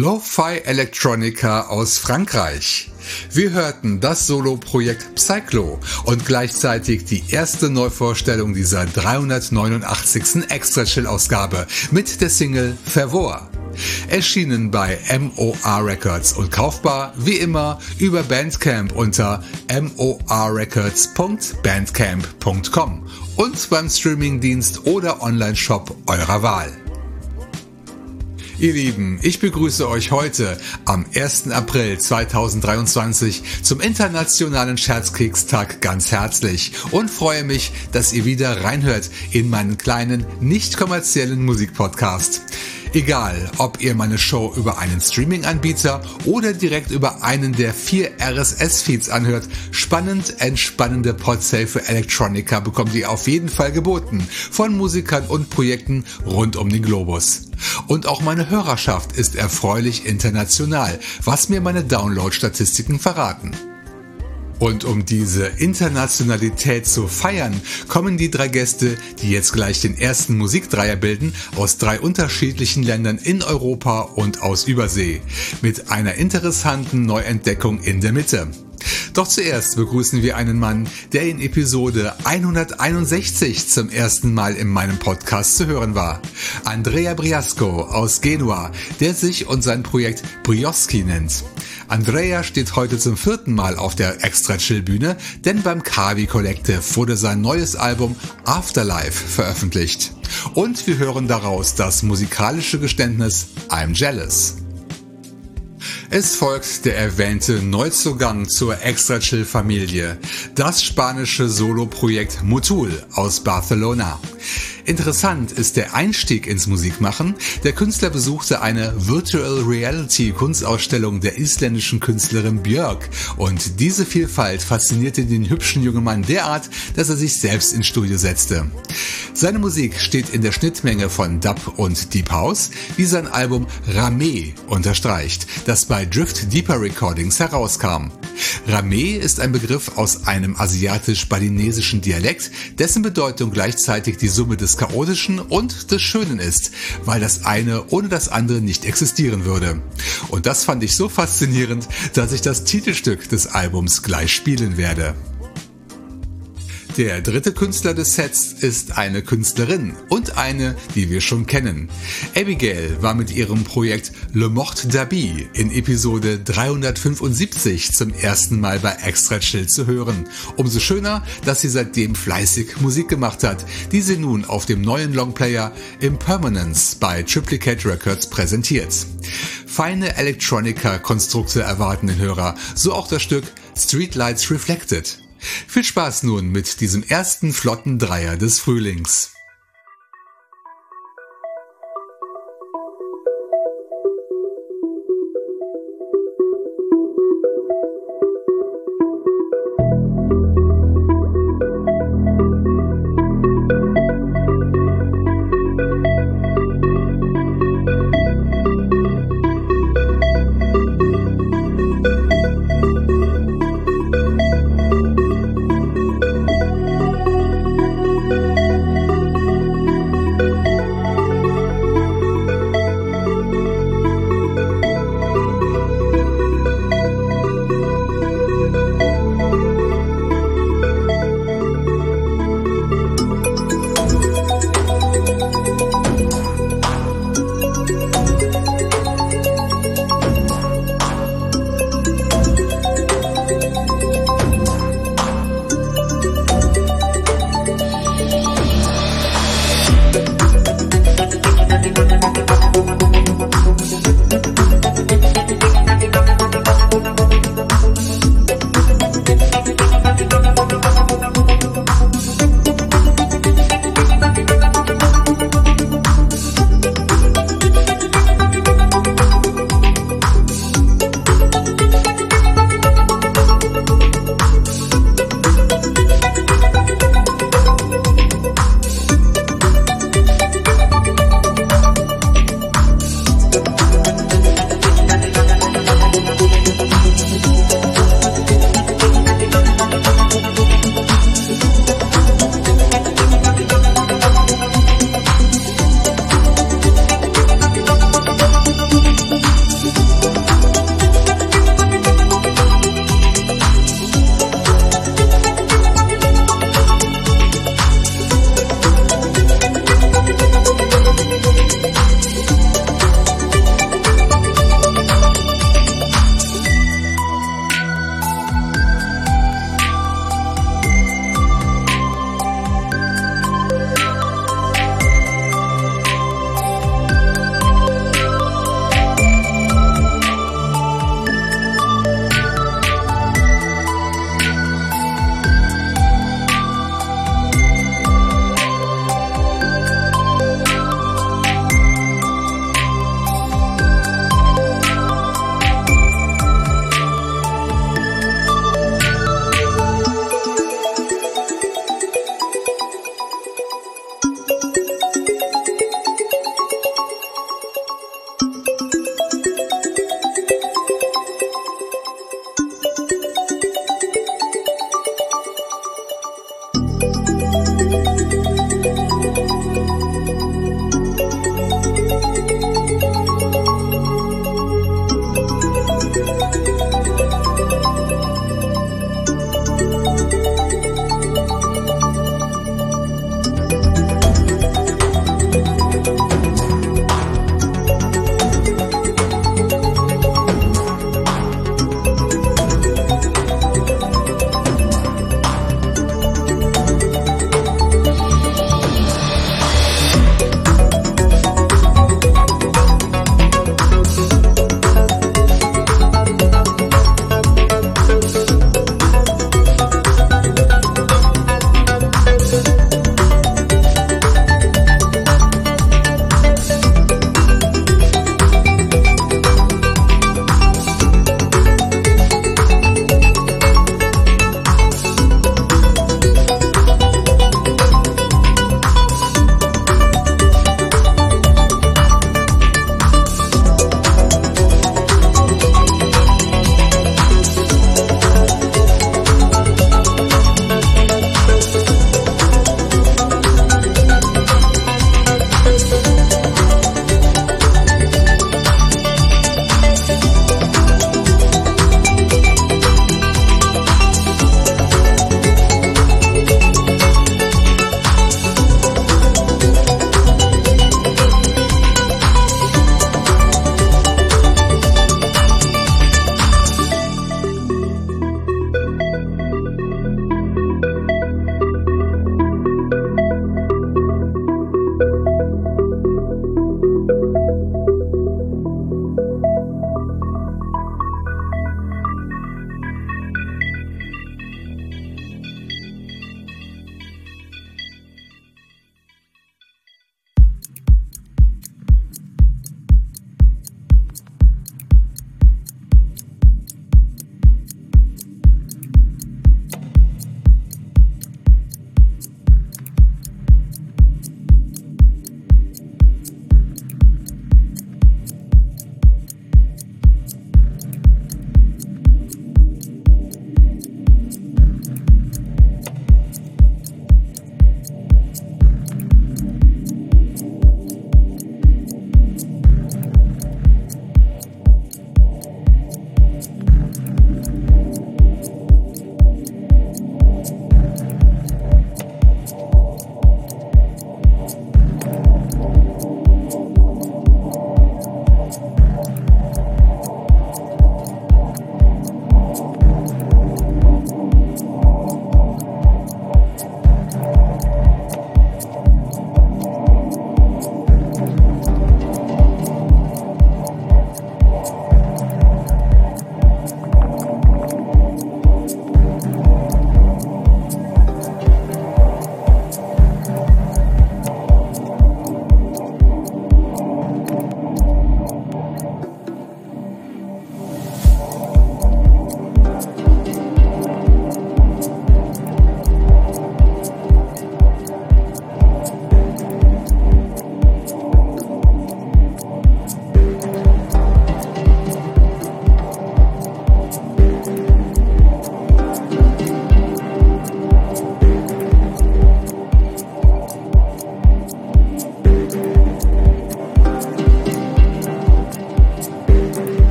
Lo-Fi Electronica aus Frankreich. Wir hörten das Solo-Projekt Psychlo und gleichzeitig die erste Neuvorstellung dieser 389. Extra-Chill-Ausgabe mit der Single Fervor. Erschienen bei MOR Records und kaufbar wie immer über Bandcamp unter morrecords.bandcamp.com und beim Streamingdienst oder Online-Shop eurer Wahl. Ihr Lieben, ich begrüße euch heute am 1. April 2023 zum Internationalen Scherzkekstag ganz herzlich und freue mich, dass ihr wieder reinhört in meinen kleinen, nicht kommerziellen Musikpodcast. Egal, ob ihr meine Show über einen Streaming-Anbieter oder direkt über einen der vier RSS-Feeds anhört, spannend entspannende Podsafe für Electronica bekommt ihr auf jeden Fall geboten von Musikern und Projekten rund um den Globus. Und auch meine Hörerschaft ist erfreulich international, was mir meine Download-Statistiken verraten. Und um diese Internationalität zu feiern, kommen die drei Gäste, die jetzt gleich den ersten Musikdreier bilden, aus drei unterschiedlichen Ländern in Europa und aus Übersee. Mit einer interessanten Neuentdeckung in der Mitte. Doch zuerst begrüßen wir einen Mann, der in Episode 161 zum ersten Mal in meinem Podcast zu hören war. Andrea Briasco aus Genua, der sich und sein Projekt Brioski nennt. Andrea steht heute zum vierten Mal auf der Extra Chill Bühne, denn beim Kavi Collective wurde sein neues Album Afterlife veröffentlicht. Und wir hören daraus das musikalische Geständnis I'm Jealous. Es folgt der erwähnte Neuzugang zur Extra Chill Familie, das spanische Soloprojekt Mutul aus Barcelona. Interessant ist der Einstieg ins Musikmachen. Der Künstler besuchte eine Virtual Reality Kunstausstellung der isländischen Künstlerin Björk und diese Vielfalt faszinierte den hübschen jungen Mann derart, dass er sich selbst ins Studio setzte. Seine Musik steht in der Schnittmenge von Dub und Deep House, wie sein Album Rame unterstreicht, das bei Drift Deeper Recordings herauskam. Rame ist ein Begriff aus einem asiatisch-balinesischen Dialekt, dessen Bedeutung gleichzeitig die Summe des Chaotischen und des Schönen ist, weil das eine ohne das andere nicht existieren würde. Und das fand ich so faszinierend, dass ich das Titelstück des Albums gleich spielen werde. Der dritte Künstler des Sets ist eine Künstlerin und eine, die wir schon kennen. Abigail war mit ihrem Projekt Le Mort d'Abi in Episode 375 zum ersten Mal bei Extra Chill zu hören. Umso schöner, dass sie seitdem fleißig Musik gemacht hat, die sie nun auf dem neuen Longplayer Impermanence bei Triplicate Records präsentiert. Feine Electronica-Konstrukte erwarten den Hörer, so auch das Stück Streetlights Reflected. Viel Spaß nun mit diesem ersten flotten Dreier des Frühlings.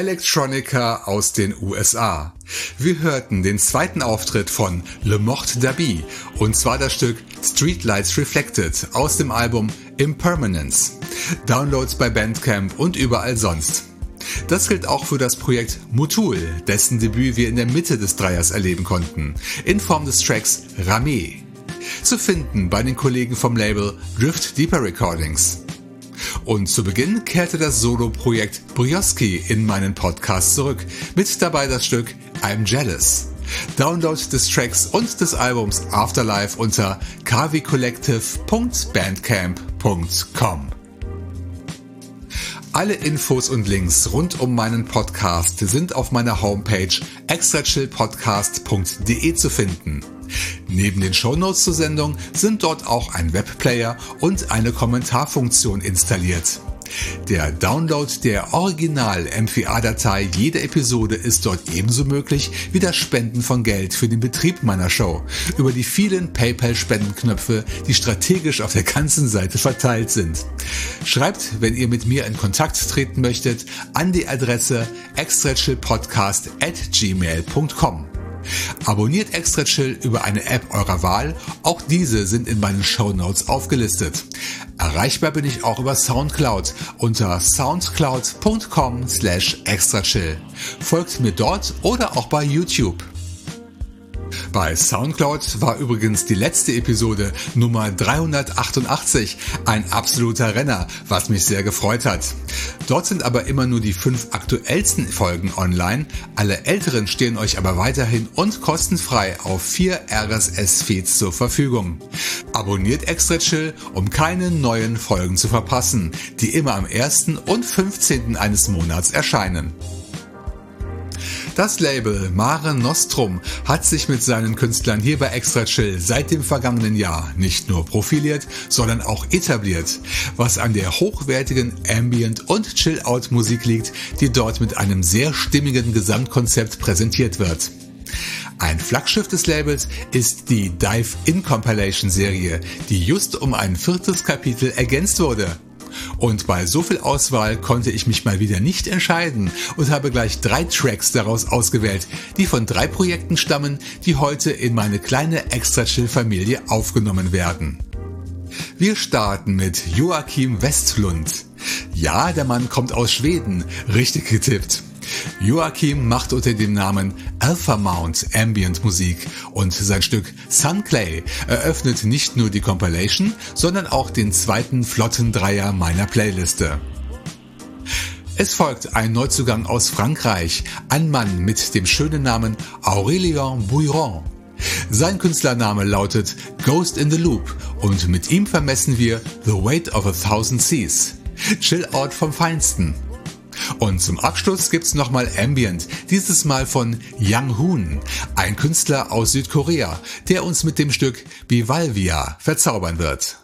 Electronica aus den USA. Wir hörten den zweiten Auftritt von Le Morte d'Abi und zwar das Stück Streetlights Reflected aus dem Album Impermanence. Downloads bei Bandcamp und überall sonst. Das gilt auch für das Projekt Mutul, dessen Debüt wir in der Mitte des Dreiers erleben konnten, in Form des Tracks Rame. Zu finden bei den Kollegen vom Label Drift Deeper Recordings. Und zu Beginn kehrte das Solo-Projekt Brioski in meinen Podcast zurück, mit dabei das Stück I'm Jealous. Download des Tracks und des Albums Afterlife unter kvcollective.bandcamp.com. Alle Infos und Links rund um meinen Podcast sind auf meiner Homepage extrachillpodcast.de zu finden. Neben den Shownotes zur Sendung sind dort auch ein Webplayer und eine Kommentarfunktion installiert. Der Download der Original-MVA-Datei jeder Episode ist dort ebenso möglich wie das Spenden von Geld für den Betrieb meiner Show über die vielen PayPal-Spendenknöpfe, die strategisch auf der ganzen Seite verteilt sind. Schreibt, wenn ihr mit mir in Kontakt treten möchtet, an die Adresse extrachillpodcast at gmail.com. Abonniert Extra Chill über eine App eurer Wahl. Auch diese sind in meinen Show Notes aufgelistet. Erreichbar bin ich auch über Soundcloud unter soundcloud.com slash extrachill. Folgt mir dort oder auch bei YouTube. Bei Soundcloud war übrigens die letzte Episode Nummer 388 ein absoluter Renner, was mich sehr gefreut hat. Dort sind aber immer nur die fünf aktuellsten Folgen online. Alle älteren stehen euch aber weiterhin und kostenfrei auf vier RSS-Feeds zur Verfügung. Abonniert Extra Chill, um keine neuen Folgen zu verpassen, die immer am 1. und 15. eines Monats erscheinen. Das Label Mare Nostrum hat sich mit seinen Künstlern hier bei Extra Chill seit dem vergangenen Jahr nicht nur profiliert, sondern auch etabliert, was an der hochwertigen Ambient- und Chill-Out-Musik liegt, die dort mit einem sehr stimmigen Gesamtkonzept präsentiert wird. Ein Flaggschiff des Labels ist die Dive In Compilation Serie, die just um ein viertes Kapitel ergänzt wurde. Und bei so viel Auswahl konnte ich mich mal wieder nicht entscheiden und habe gleich drei Tracks daraus ausgewählt, die von drei Projekten stammen, die heute in meine kleine Extra-Chill-Familie aufgenommen werden. Wir starten mit Joachim Westlund. Ja, der Mann kommt aus Schweden, richtig getippt. Joachim macht unter dem Namen Alpha Mount Ambient Musik und sein Stück Sun Clay eröffnet nicht nur die Compilation, sondern auch den zweiten flotten Dreier meiner Playliste. Es folgt ein Neuzugang aus Frankreich, ein Mann mit dem schönen Namen Aurélien Bouiron. Sein Künstlername lautet Ghost in the Loop und mit ihm vermessen wir The Weight of a Thousand Seas. Chill Out vom Feinsten. Und zum Abschluss gibt's nochmal Ambient, dieses Mal von Young Hoon, ein Künstler aus Südkorea, der uns mit dem Stück Bivalvia verzaubern wird.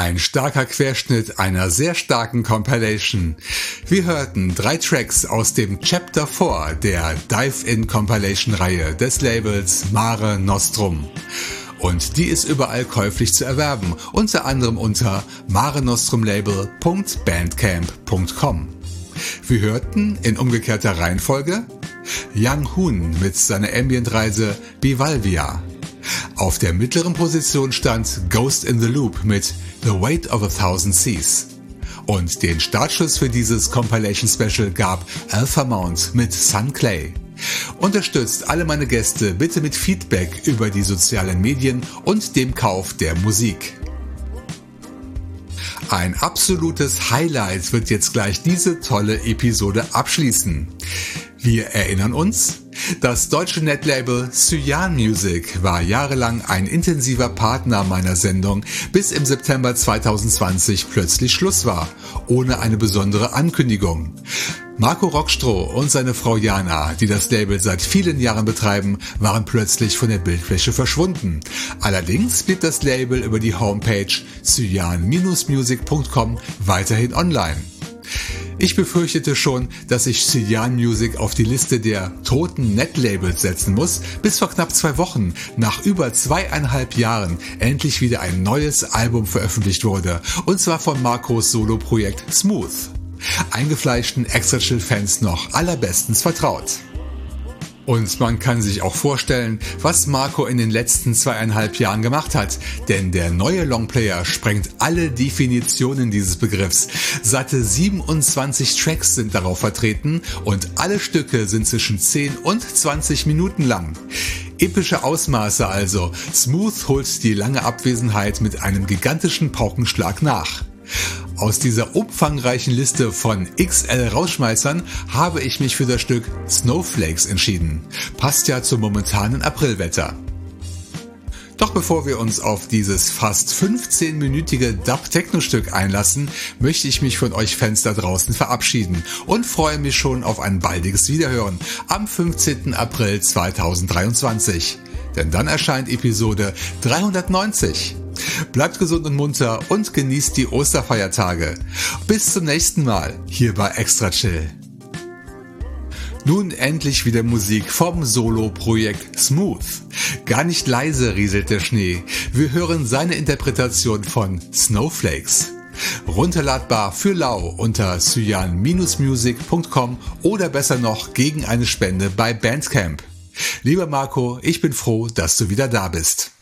Ein starker Querschnitt einer sehr starken Compilation. Wir hörten drei Tracks aus dem Chapter 4 der Dive-In Compilation Reihe des Labels Mare Nostrum. Und die ist überall käuflich zu erwerben, unter anderem unter marenostrumlabel.bandcamp.com. Wir hörten in umgekehrter Reihenfolge Young Hoon mit seiner Ambient-Reise Bivalvia. Auf der mittleren Position stand Ghost in the Loop mit The Weight of a Thousand Seas. Und den Startschuss für dieses Compilation Special gab Alpha Mount mit Sun Clay. Unterstützt alle meine Gäste bitte mit Feedback über die sozialen Medien und dem Kauf der Musik. Ein absolutes Highlight wird jetzt gleich diese tolle Episode abschließen. Wir erinnern uns, das deutsche Netlabel Cyan Music war jahrelang ein intensiver Partner meiner Sendung, bis im September 2020 plötzlich Schluss war, ohne eine besondere Ankündigung. Marco Rockstroh und seine Frau Jana, die das Label seit vielen Jahren betreiben, waren plötzlich von der Bildfläche verschwunden. Allerdings blieb das Label über die Homepage cyan-music.com weiterhin online. Ich befürchtete schon, dass ich Cyan Music auf die Liste der toten Netlabels setzen muss, bis vor knapp zwei Wochen, nach über zweieinhalb Jahren, endlich wieder ein neues Album veröffentlicht wurde, und zwar von Marcos Solo-Projekt Smooth. Eingefleischten Extra Chill Fans noch allerbestens vertraut. Und man kann sich auch vorstellen, was Marco in den letzten zweieinhalb Jahren gemacht hat, denn der neue Longplayer sprengt alle Definitionen dieses Begriffs. Satte 27 Tracks sind darauf vertreten und alle Stücke sind zwischen 10 und 20 Minuten lang. Epische Ausmaße also. Smooth holt die lange Abwesenheit mit einem gigantischen Paukenschlag nach. Aus dieser umfangreichen Liste von XL Rausschmeißern habe ich mich für das Stück Snowflakes entschieden. Passt ja zum momentanen Aprilwetter. Doch bevor wir uns auf dieses fast 15-minütige Dub-Techno-Stück einlassen, möchte ich mich von euch Fans da draußen verabschieden und freue mich schon auf ein baldiges Wiederhören am 15. April 2023. Denn dann erscheint Episode 390. Bleibt gesund und munter und genießt die Osterfeiertage. Bis zum nächsten Mal hier bei Extra Chill. Nun endlich wieder Musik vom Solo-Projekt Smooth. Gar nicht leise rieselt der Schnee. Wir hören seine Interpretation von Snowflakes. Runterladbar für lau unter cyan-music.com oder besser noch gegen eine Spende bei Bandcamp. Lieber Marco, ich bin froh, dass du wieder da bist.